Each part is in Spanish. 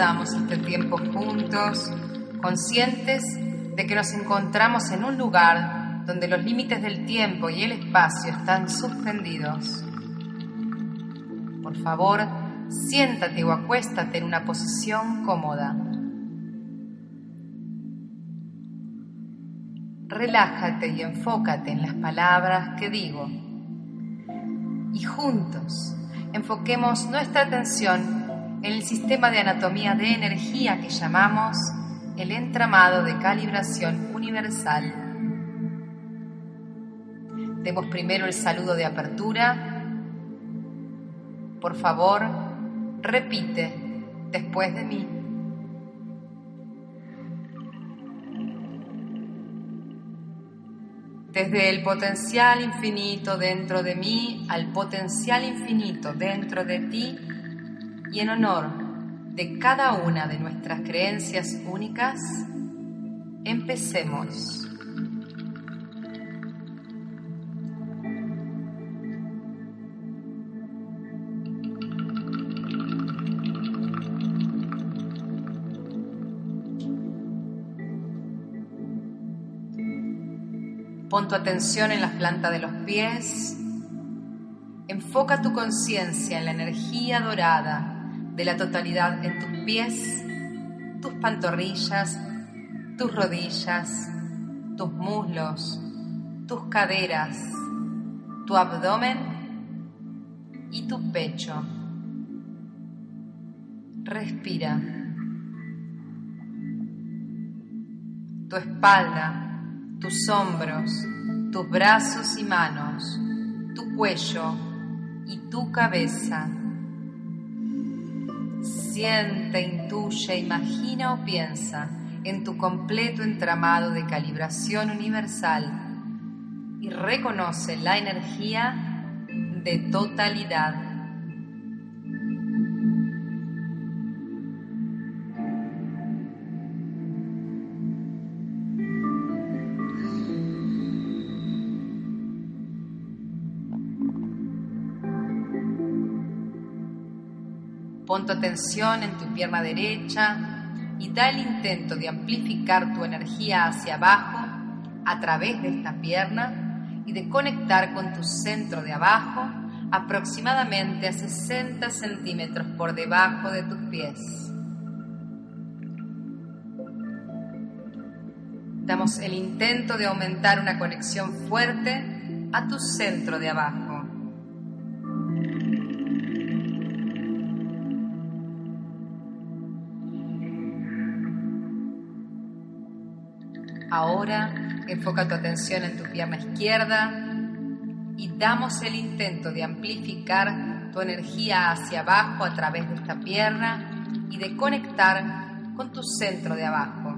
comenzamos este tiempo juntos, conscientes de que nos encontramos en un lugar donde los límites del tiempo y el espacio están suspendidos. Por favor, siéntate o acuéstate en una posición cómoda. Relájate y enfócate en las palabras que digo. Y juntos enfoquemos nuestra atención en el sistema de anatomía de energía que llamamos el entramado de calibración universal. Demos primero el saludo de apertura. Por favor, repite después de mí. Desde el potencial infinito dentro de mí al potencial infinito dentro de ti y en honor de cada una de nuestras creencias únicas, empecemos. Pon tu atención en las plantas de los pies. Enfoca tu conciencia en la energía dorada de la totalidad en tus pies, tus pantorrillas, tus rodillas, tus muslos, tus caderas, tu abdomen y tu pecho. Respira. Tu espalda tus hombros, tus brazos y manos, tu cuello y tu cabeza. Siente, intuye, imagina o piensa en tu completo entramado de calibración universal y reconoce la energía de totalidad. Pon tu atención en tu pierna derecha y da el intento de amplificar tu energía hacia abajo a través de esta pierna y de conectar con tu centro de abajo aproximadamente a 60 centímetros por debajo de tus pies. Damos el intento de aumentar una conexión fuerte a tu centro de abajo. Ahora enfoca tu atención en tu pierna izquierda y damos el intento de amplificar tu energía hacia abajo a través de esta pierna y de conectar con tu centro de abajo.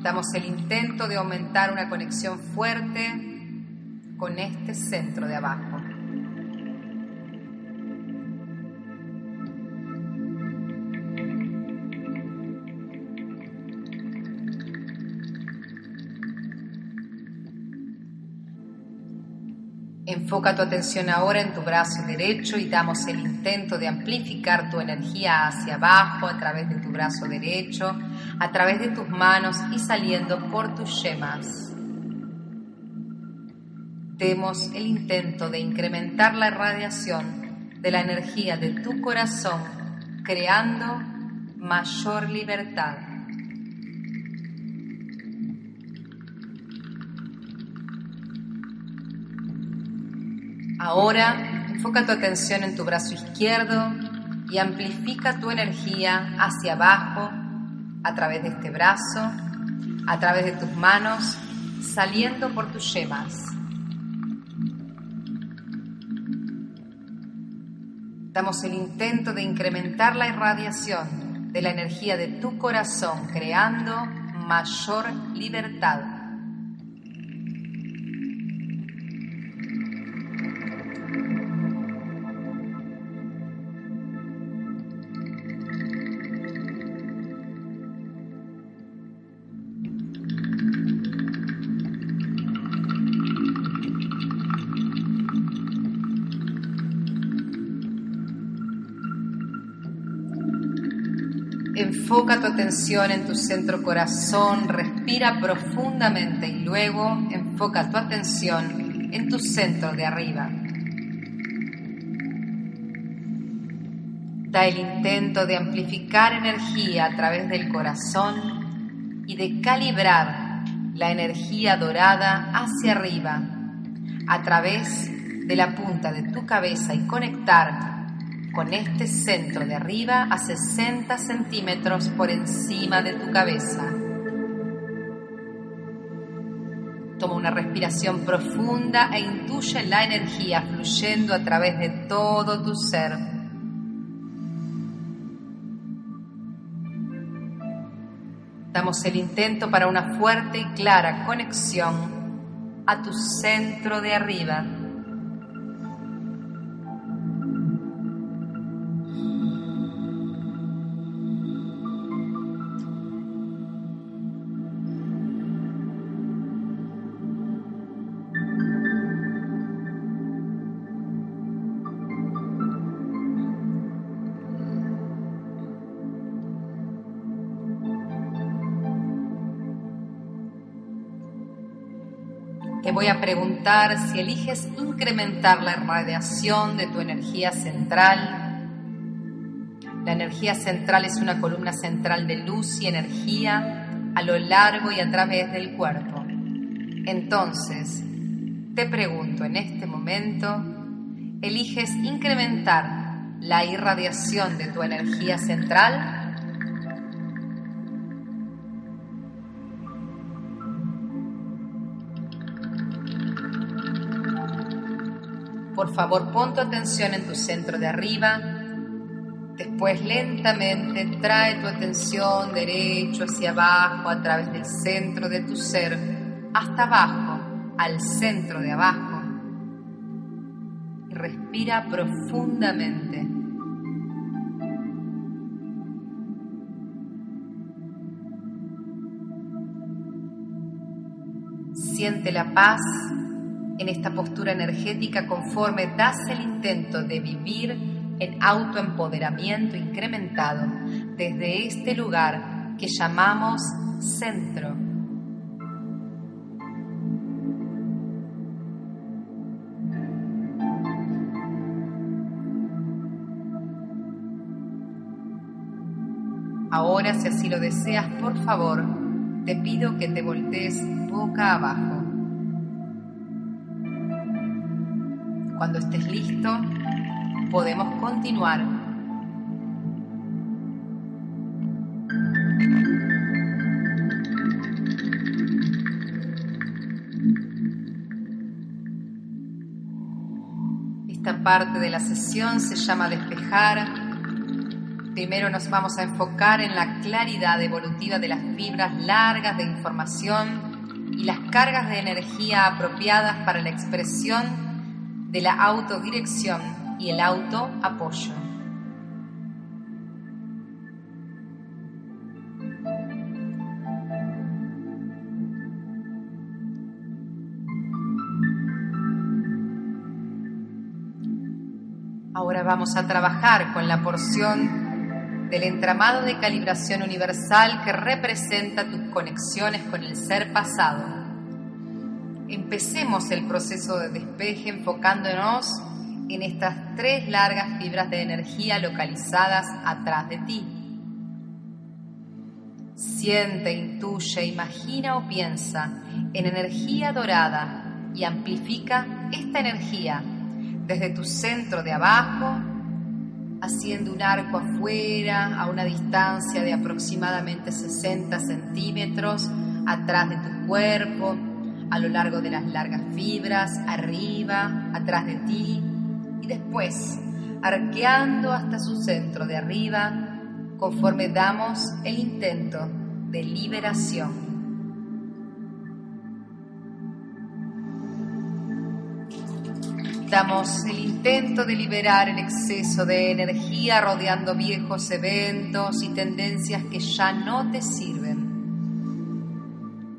Damos el intento de aumentar una conexión fuerte con este centro de abajo. Enfoca tu atención ahora en tu brazo derecho y damos el intento de amplificar tu energía hacia abajo a través de tu brazo derecho, a través de tus manos y saliendo por tus yemas. Demos el intento de incrementar la radiación de la energía de tu corazón, creando mayor libertad. Ahora enfoca tu atención en tu brazo izquierdo y amplifica tu energía hacia abajo a través de este brazo, a través de tus manos, saliendo por tus yemas. Damos el intento de incrementar la irradiación de la energía de tu corazón, creando mayor libertad. Enfoca tu atención en tu centro corazón, respira profundamente y luego enfoca tu atención en tu centro de arriba. Da el intento de amplificar energía a través del corazón y de calibrar la energía dorada hacia arriba a través de la punta de tu cabeza y conectar con este centro de arriba a 60 centímetros por encima de tu cabeza. Toma una respiración profunda e intuye la energía fluyendo a través de todo tu ser. Damos el intento para una fuerte y clara conexión a tu centro de arriba. Te voy a preguntar si eliges incrementar la radiación de tu energía central. La energía central es una columna central de luz y energía a lo largo y a través del cuerpo. Entonces, te pregunto en este momento, ¿eliges incrementar la irradiación de tu energía central? Por favor, pon tu atención en tu centro de arriba. Después lentamente trae tu atención derecho hacia abajo a través del centro de tu ser hasta abajo, al centro de abajo. Y respira profundamente. Siente la paz en esta postura energética conforme das el intento de vivir en autoempoderamiento incrementado desde este lugar que llamamos centro. Ahora, si así lo deseas, por favor, te pido que te voltees boca abajo. Cuando estés listo, podemos continuar. Esta parte de la sesión se llama despejar. Primero nos vamos a enfocar en la claridad evolutiva de las fibras largas de información y las cargas de energía apropiadas para la expresión de la autodirección y el autoapoyo. Ahora vamos a trabajar con la porción del entramado de calibración universal que representa tus conexiones con el ser pasado. Empecemos el proceso de despeje enfocándonos en estas tres largas fibras de energía localizadas atrás de ti. Siente, intuye, imagina o piensa en energía dorada y amplifica esta energía desde tu centro de abajo, haciendo un arco afuera a una distancia de aproximadamente 60 centímetros atrás de tu cuerpo, a lo largo de las largas fibras, arriba, atrás de ti y después arqueando hasta su centro de arriba conforme damos el intento de liberación. Damos el intento de liberar el exceso de energía rodeando viejos eventos y tendencias que ya no te sirven.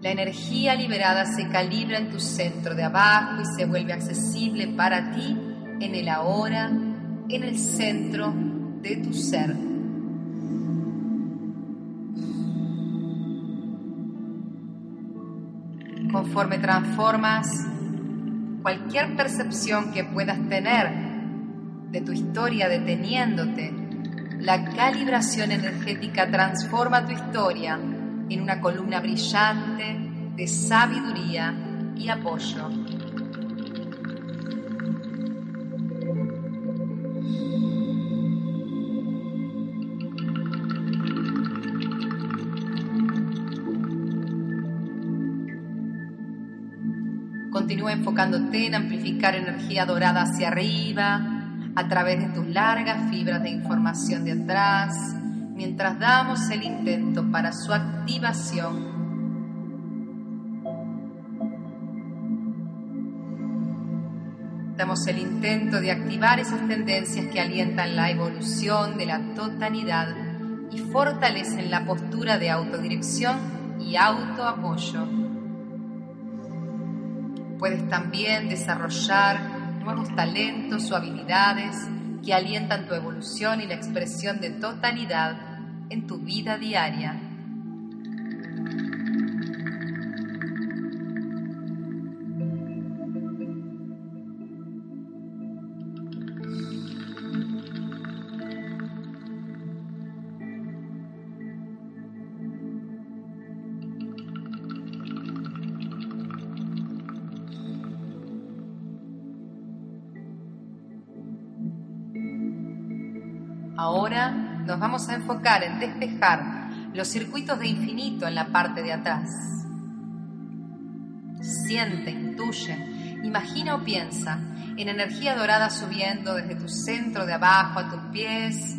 La energía liberada se calibra en tu centro de abajo y se vuelve accesible para ti en el ahora, en el centro de tu ser. Conforme transformas cualquier percepción que puedas tener de tu historia deteniéndote, la calibración energética transforma tu historia en una columna brillante de sabiduría y apoyo. Continúa enfocándote en amplificar energía dorada hacia arriba a través de tus largas fibras de información de atrás, mientras damos el intento para su activación. Damos el intento de activar esas tendencias que alientan la evolución de la totalidad y fortalecen la postura de autodirección y autoapoyo Puedes también desarrollar nuevos talentos o habilidades que alientan tu evolución y la expresión de totalidad en tu vida diaria. Vamos a enfocar en despejar los circuitos de infinito en la parte de atrás. Siente, intuye, imagina o piensa en energía dorada subiendo desde tu centro de abajo a tus pies,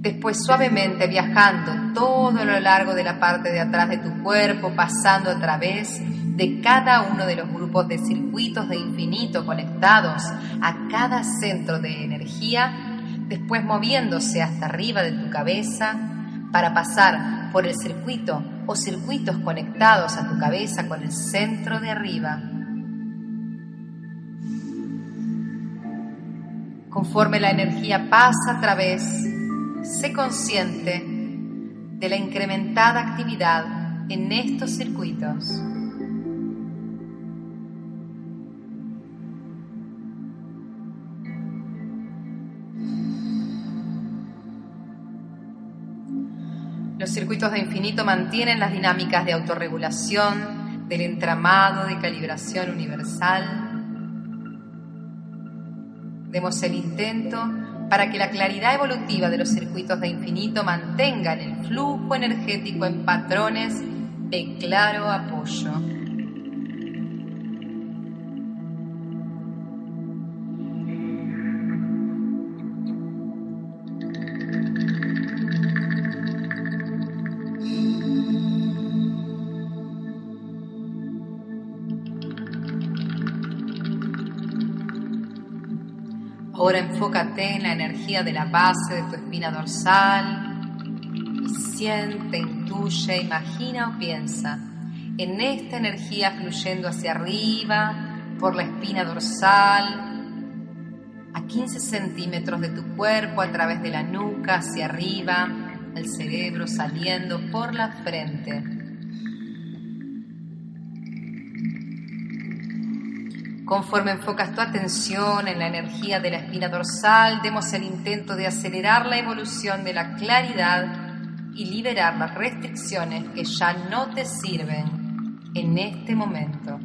después suavemente viajando todo lo largo de la parte de atrás de tu cuerpo, pasando a través de cada uno de los grupos de circuitos de infinito conectados a cada centro de energía después moviéndose hasta arriba de tu cabeza para pasar por el circuito o circuitos conectados a tu cabeza con el centro de arriba. Conforme la energía pasa a través, sé consciente de la incrementada actividad en estos circuitos. Circuitos de infinito mantienen las dinámicas de autorregulación del entramado de calibración universal. Demos el intento para que la claridad evolutiva de los circuitos de infinito mantengan el flujo energético en patrones de claro apoyo. Enfócate en la energía de la base de tu espina dorsal y siente, intuye, imagina o piensa en esta energía fluyendo hacia arriba por la espina dorsal a 15 centímetros de tu cuerpo a través de la nuca hacia arriba, el cerebro saliendo por la frente. Conforme enfocas tu atención en la energía de la espina dorsal, demos el intento de acelerar la evolución de la claridad y liberar las restricciones que ya no te sirven en este momento.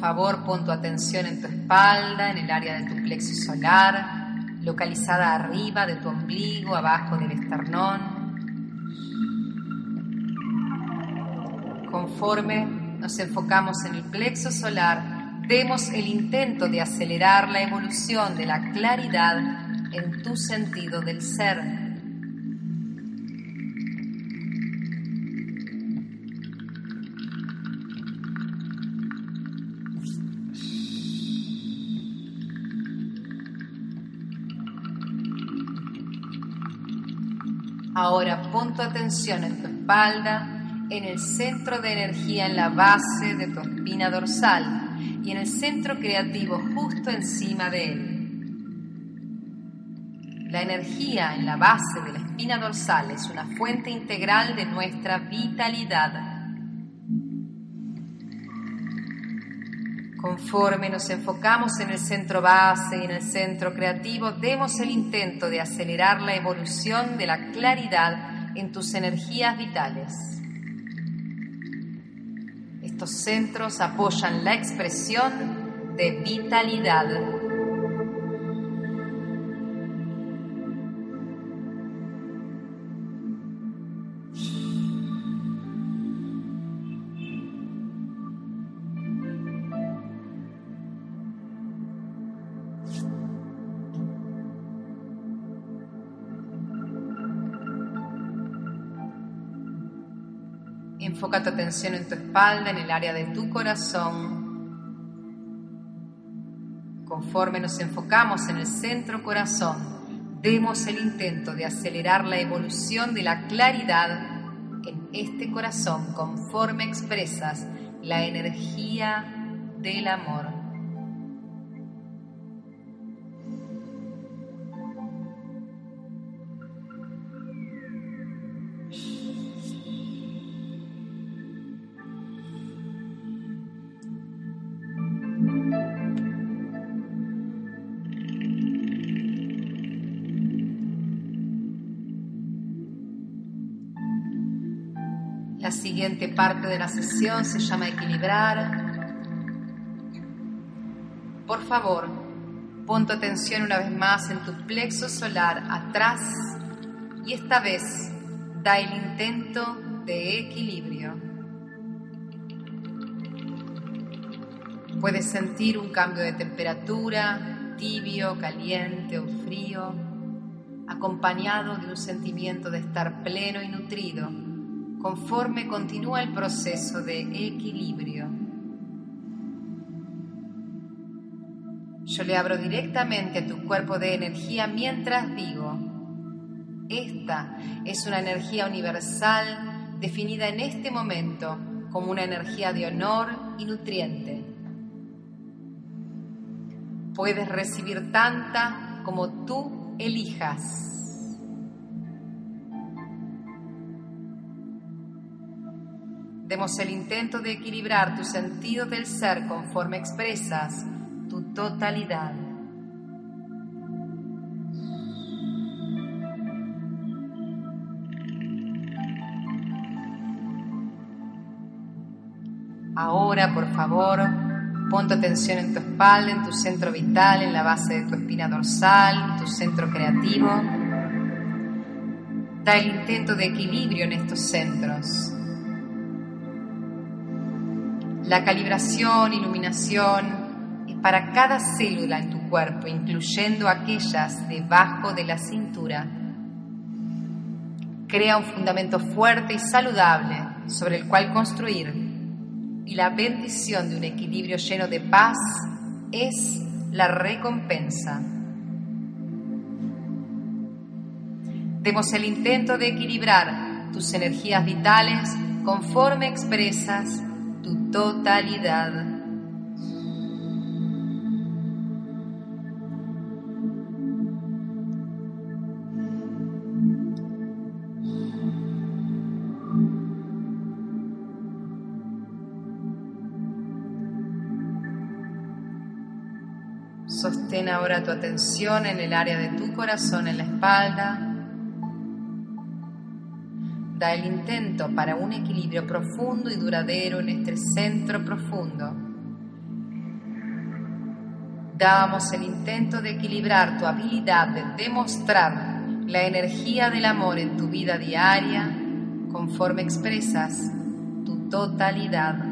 Favor, pon tu atención en tu espalda, en el área de tu plexo solar, localizada arriba de tu ombligo, abajo del esternón. Conforme nos enfocamos en el plexo solar, demos el intento de acelerar la evolución de la claridad en tu sentido del ser. Ahora pon tu atención en tu espalda, en el centro de energía en la base de tu espina dorsal y en el centro creativo justo encima de él. La energía en la base de la espina dorsal es una fuente integral de nuestra vitalidad. Conforme nos enfocamos en el centro base y en el centro creativo, demos el intento de acelerar la evolución de la claridad en tus energías vitales. Estos centros apoyan la expresión de vitalidad. Enfoca tu atención en tu espalda, en el área de tu corazón. Conforme nos enfocamos en el centro corazón, demos el intento de acelerar la evolución de la claridad en este corazón conforme expresas la energía del amor. Siguiente parte de la sesión se llama equilibrar. Por favor, pon tu atención una vez más en tu plexo solar atrás y esta vez da el intento de equilibrio. Puedes sentir un cambio de temperatura, tibio, caliente o frío, acompañado de un sentimiento de estar pleno y nutrido conforme continúa el proceso de equilibrio. Yo le abro directamente a tu cuerpo de energía mientras digo, esta es una energía universal definida en este momento como una energía de honor y nutriente. Puedes recibir tanta como tú elijas. Demos el intento de equilibrar tu sentido del ser conforme expresas tu totalidad. Ahora, por favor, pon tu atención en tu espalda, en tu centro vital, en la base de tu espina dorsal, en tu centro creativo. Da el intento de equilibrio en estos centros. La calibración, iluminación es para cada célula en tu cuerpo, incluyendo aquellas debajo de la cintura. Crea un fundamento fuerte y saludable sobre el cual construir y la bendición de un equilibrio lleno de paz es la recompensa. Demos el intento de equilibrar tus energías vitales conforme expresas tu totalidad. Sostén ahora tu atención en el área de tu corazón, en la espalda, da el intento para un equilibrio profundo y duradero en este centro profundo. Damos el intento de equilibrar tu habilidad de demostrar la energía del amor en tu vida diaria conforme expresas tu totalidad.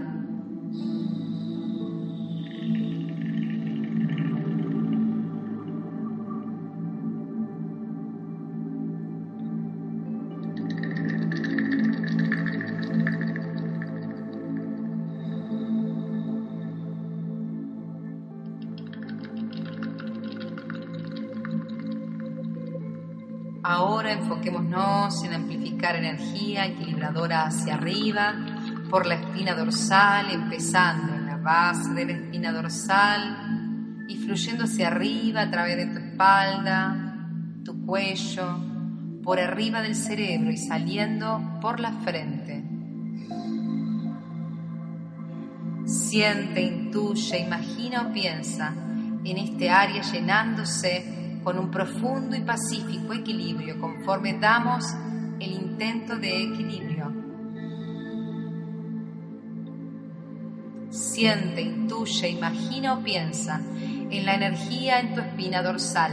Energía equilibradora hacia arriba por la espina dorsal, empezando en la base de la espina dorsal y fluyendo hacia arriba a través de tu espalda, tu cuello, por arriba del cerebro y saliendo por la frente. Siente, intuye, imagina o piensa en este área llenándose con un profundo y pacífico equilibrio conforme damos el intento de equilibrio. Siente, intuye, imagina o piensa en la energía en tu espina dorsal.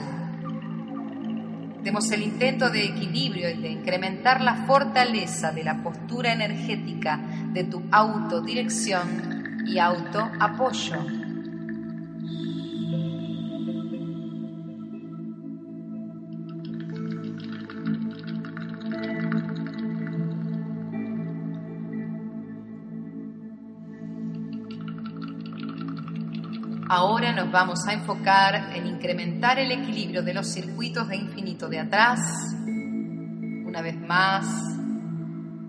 Demos el intento de equilibrio y de incrementar la fortaleza de la postura energética de tu autodirección y autoapoyo. Ahora nos vamos a enfocar en incrementar el equilibrio de los circuitos de infinito de atrás. Una vez más,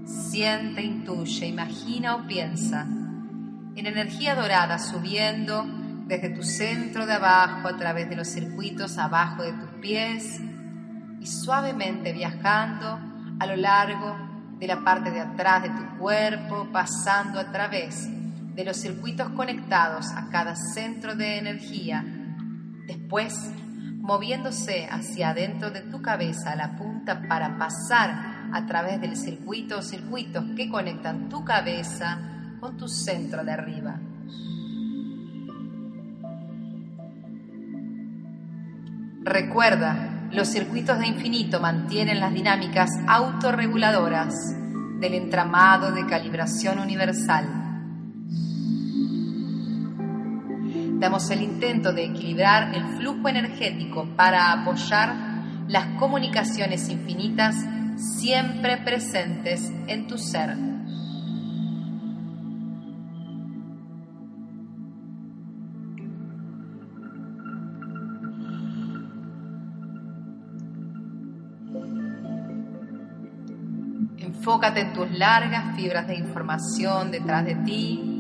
siente, intuye, imagina o piensa en energía dorada subiendo desde tu centro de abajo a través de los circuitos abajo de tus pies y suavemente viajando a lo largo de la parte de atrás de tu cuerpo, pasando a través de los circuitos conectados a cada centro de energía, después moviéndose hacia adentro de tu cabeza la punta para pasar a través del circuito o circuitos que conectan tu cabeza con tu centro de arriba. Recuerda, los circuitos de infinito mantienen las dinámicas autorreguladoras del entramado de calibración universal damos el intento de equilibrar el flujo energético para apoyar las comunicaciones infinitas siempre presentes en tu ser. Enfócate en tus largas fibras de información detrás de ti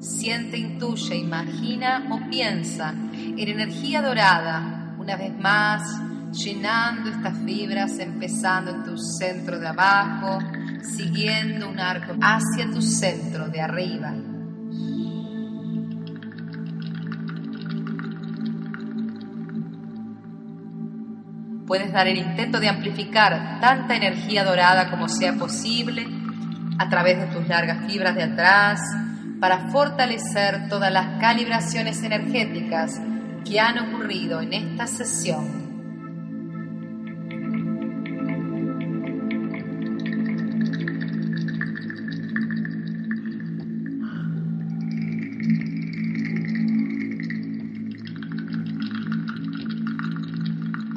Siente, intuye, imagina o piensa en energía dorada, una vez más, llenando estas fibras, empezando en tu centro de abajo, siguiendo un arco hacia tu centro de arriba. Puedes dar el intento de amplificar tanta energía dorada como sea posible a través de tus largas fibras de atrás, para fortalecer todas las calibraciones energéticas que han ocurrido en esta sesión.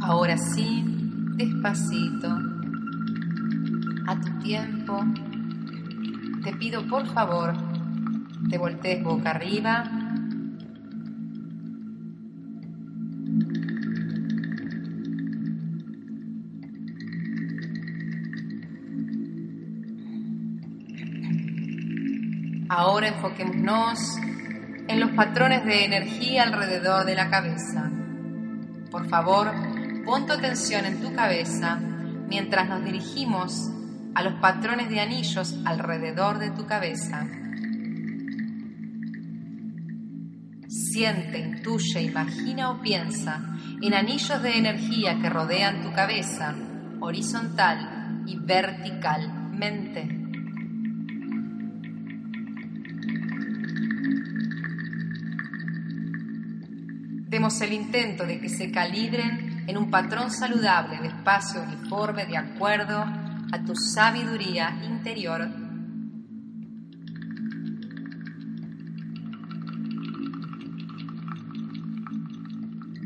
Ahora sí, despacito, a tu tiempo, te pido por favor te voltees boca arriba. Ahora enfoquémonos en los patrones de energía alrededor de la cabeza. Por favor, pon tu atención en tu cabeza mientras nos dirigimos a los patrones de anillos alrededor de tu cabeza. Siente, intuye, imagina o piensa en anillos de energía que rodean tu cabeza, horizontal y verticalmente. Demos el intento de que se calibren en un patrón saludable de espacio uniforme de acuerdo a tu sabiduría interior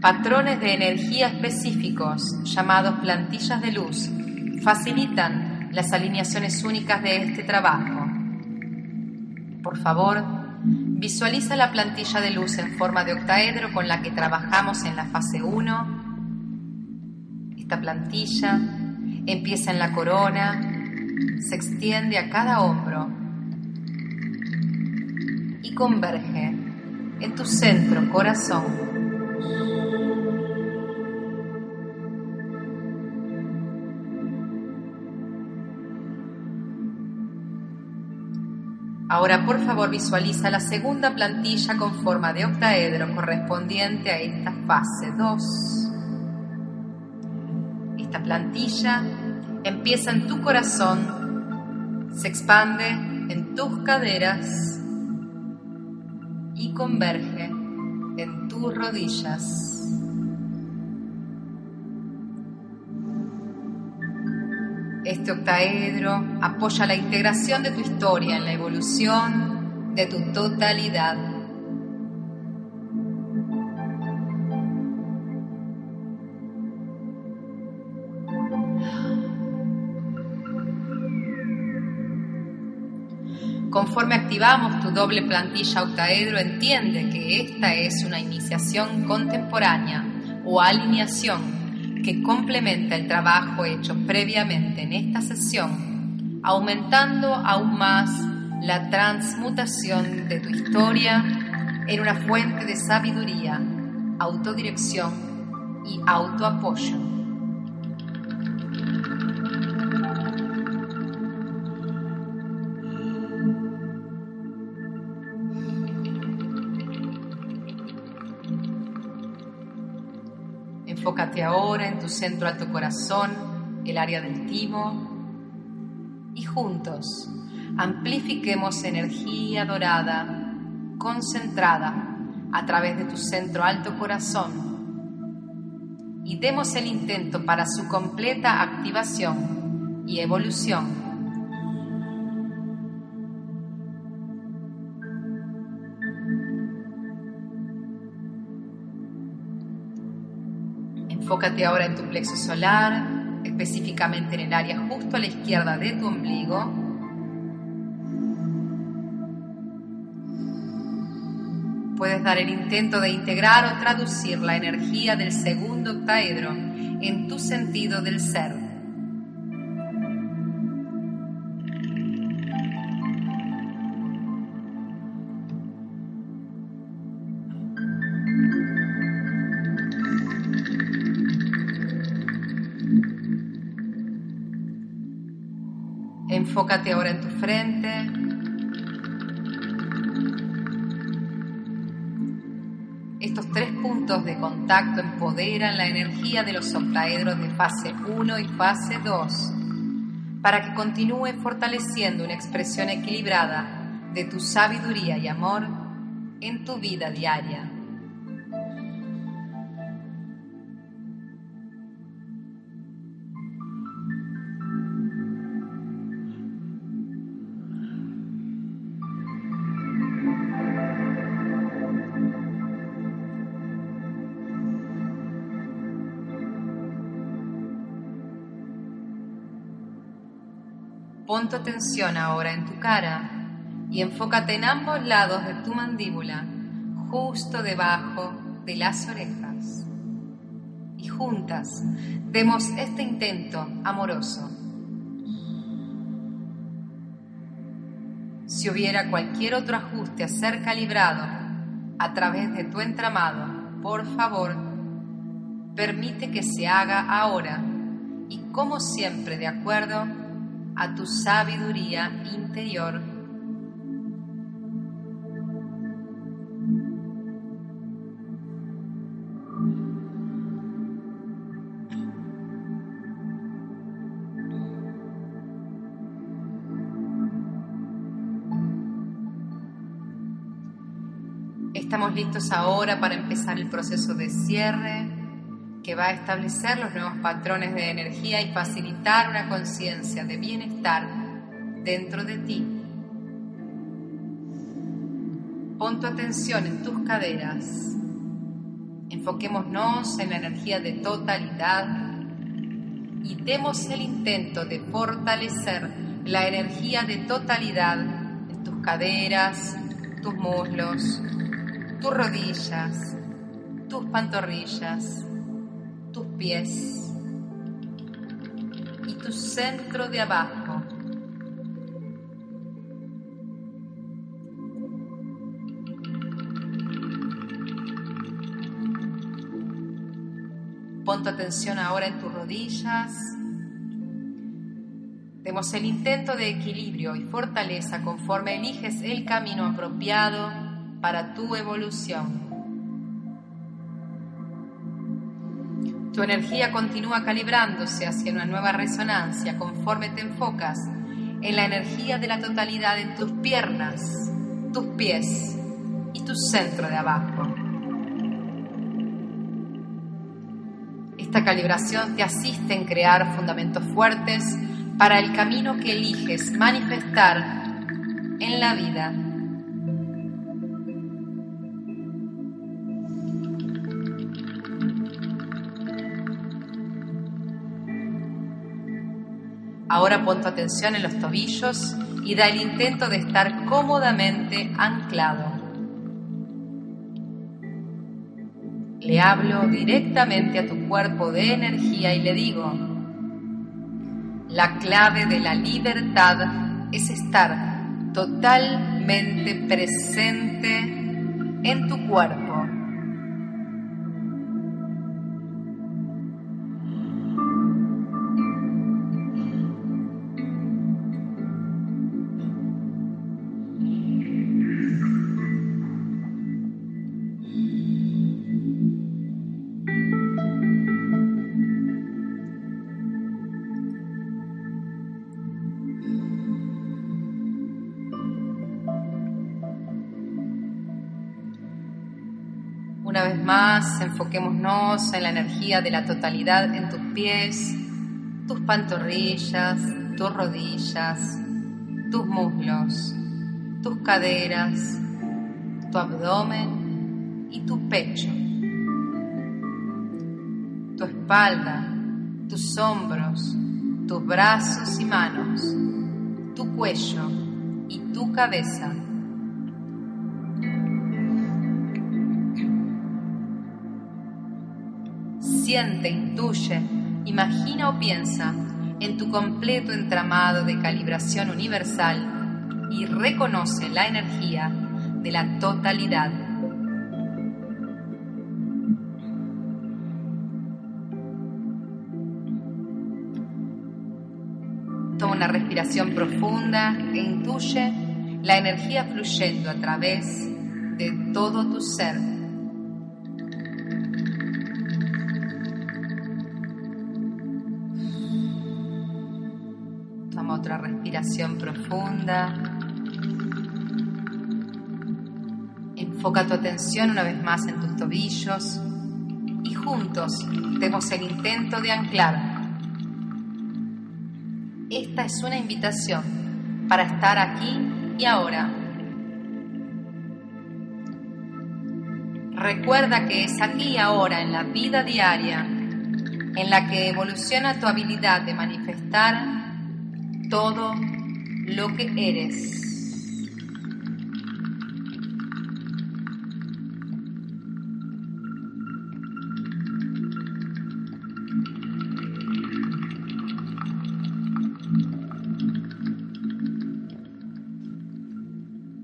Patrones de energía específicos, llamados plantillas de luz, facilitan las alineaciones únicas de este trabajo. Por favor, visualiza la plantilla de luz en forma de octaedro con la que trabajamos en la fase 1. Esta plantilla Empieza en la corona, se extiende a cada hombro y converge en tu centro corazón. Ahora por favor visualiza la segunda plantilla con forma de octaedro correspondiente a esta fase 2. Esta plantilla empieza en tu corazón, se expande en tus caderas y converge en tus rodillas. Este octaedro apoya la integración de tu historia en la evolución de tu totalidad. Conforme activamos tu doble plantilla octaedro, entiende que esta es una iniciación contemporánea o alineación que complementa el trabajo hecho previamente en esta sesión, aumentando aún más la transmutación de tu historia en una fuente de sabiduría, autodirección y autoapoyo. Enfócate ahora en tu centro alto corazón, el área del timo, y juntos amplifiquemos energía dorada, concentrada a través de tu centro alto corazón y demos el intento para su completa activación y evolución Enfócate ahora en tu plexo solar, específicamente en el área justo a la izquierda de tu ombligo. Puedes dar el intento de integrar o traducir la energía del segundo octaedro en tu sentido del ser. Enfócate ahora en tu frente. Estos tres puntos de contacto empoderan la energía de los octaedros de fase 1 y fase 2 para que continúe fortaleciendo una expresión equilibrada de tu sabiduría y amor en tu vida diaria. Pon atención ahora en tu cara y enfócate en ambos lados de tu mandíbula, justo debajo de las orejas. Y juntas demos este intento amoroso. Si hubiera cualquier otro ajuste a ser calibrado a través de tu entramado, por favor, permite que se haga ahora y como siempre de acuerdo a tu sabiduría interior. Estamos listos ahora para empezar el proceso de cierre que va a establecer los nuevos patrones de energía y facilitar una conciencia de bienestar dentro de ti. Pon tu atención en tus caderas. Enfoquémonos en la energía de totalidad y demos el intento de fortalecer la energía de totalidad en tus caderas, tus muslos, tus rodillas, tus pantorrillas, tus pies y tu centro de abajo. Pon tu atención ahora en tus rodillas. Demos el intento de equilibrio y fortaleza conforme eliges el camino apropiado para tu evolución. Tu energía continúa calibrándose hacia una nueva resonancia conforme te enfocas en la energía de la totalidad en tus piernas, tus pies y tu centro de abajo. Esta calibración te asiste en crear fundamentos fuertes para el camino que eliges manifestar en la vida. Ahora pon tu atención en los tobillos y da el intento de estar cómodamente anclado. Le hablo directamente a tu cuerpo de energía y le digo, la clave de la libertad es estar totalmente presente en tu cuerpo. Enfoquémonos en la energía de la totalidad en tus pies, tus pantorrillas, tus rodillas, tus muslos, tus caderas, tu abdomen y tu pecho, tu espalda, tus hombros, tus brazos y manos, tu cuello y tu cabeza. Siente, intuye, imagina o piensa en tu completo entramado de calibración universal y reconoce la energía de la totalidad. Toma una respiración profunda e intuye la energía fluyendo a través de todo tu ser profunda. Enfoca tu atención una vez más en tus tobillos y juntos demos el intento de anclar. Esta es una invitación para estar aquí y ahora. Recuerda que es aquí y ahora en la vida diaria en la que evoluciona tu habilidad de manifestar todo lo que eres.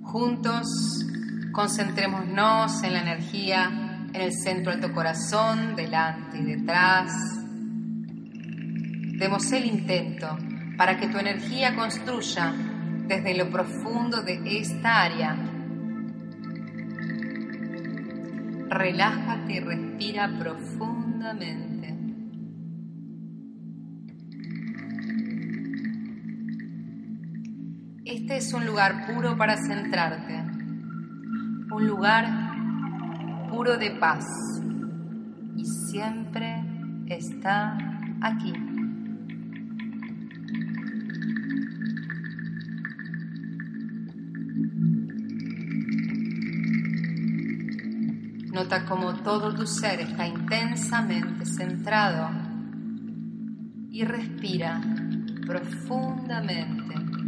Juntos concentrémonos en la energía en el centro de tu corazón, delante y detrás. Demos el intento para que tu energía construya desde lo profundo de esta área. Relájate y respira profundamente. Este es un lugar puro para centrarte, un lugar puro de paz y siempre está aquí. Nota como todo tu ser está intensamente centrado y respira profundamente.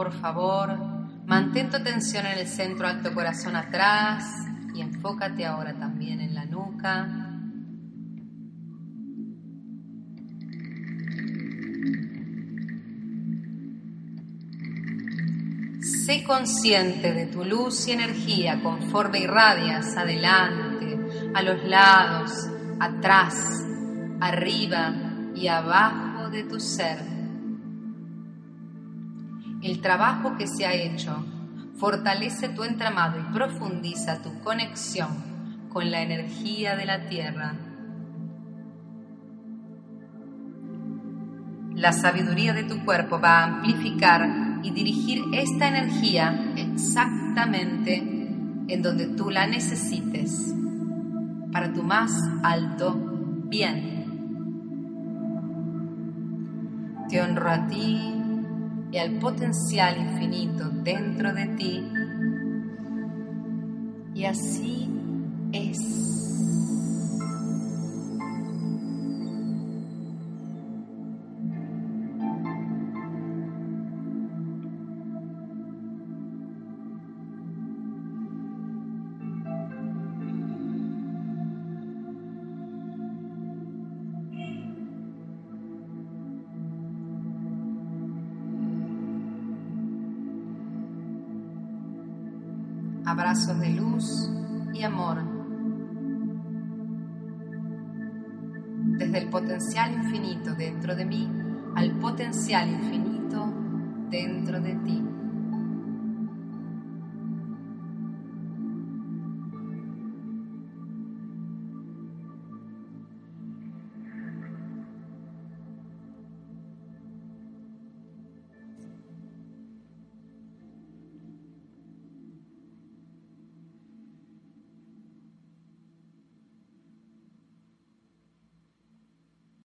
Por favor, mantén tu atención en el centro alto corazón atrás y enfócate ahora también en la nuca. Sé consciente de tu luz y energía conforme irradias adelante, a los lados, atrás, arriba y abajo de tu ser. El trabajo que se ha hecho fortalece tu entramado y profundiza tu conexión con la energía de la Tierra. La sabiduría de tu cuerpo va a amplificar y dirigir esta energía exactamente en donde tú la necesites para tu más alto bien. Te honro a ti y al potencial infinito dentro de ti y así es. Abrazos de luz y amor. Desde el potencial infinito dentro de mí al potencial infinito dentro de ti.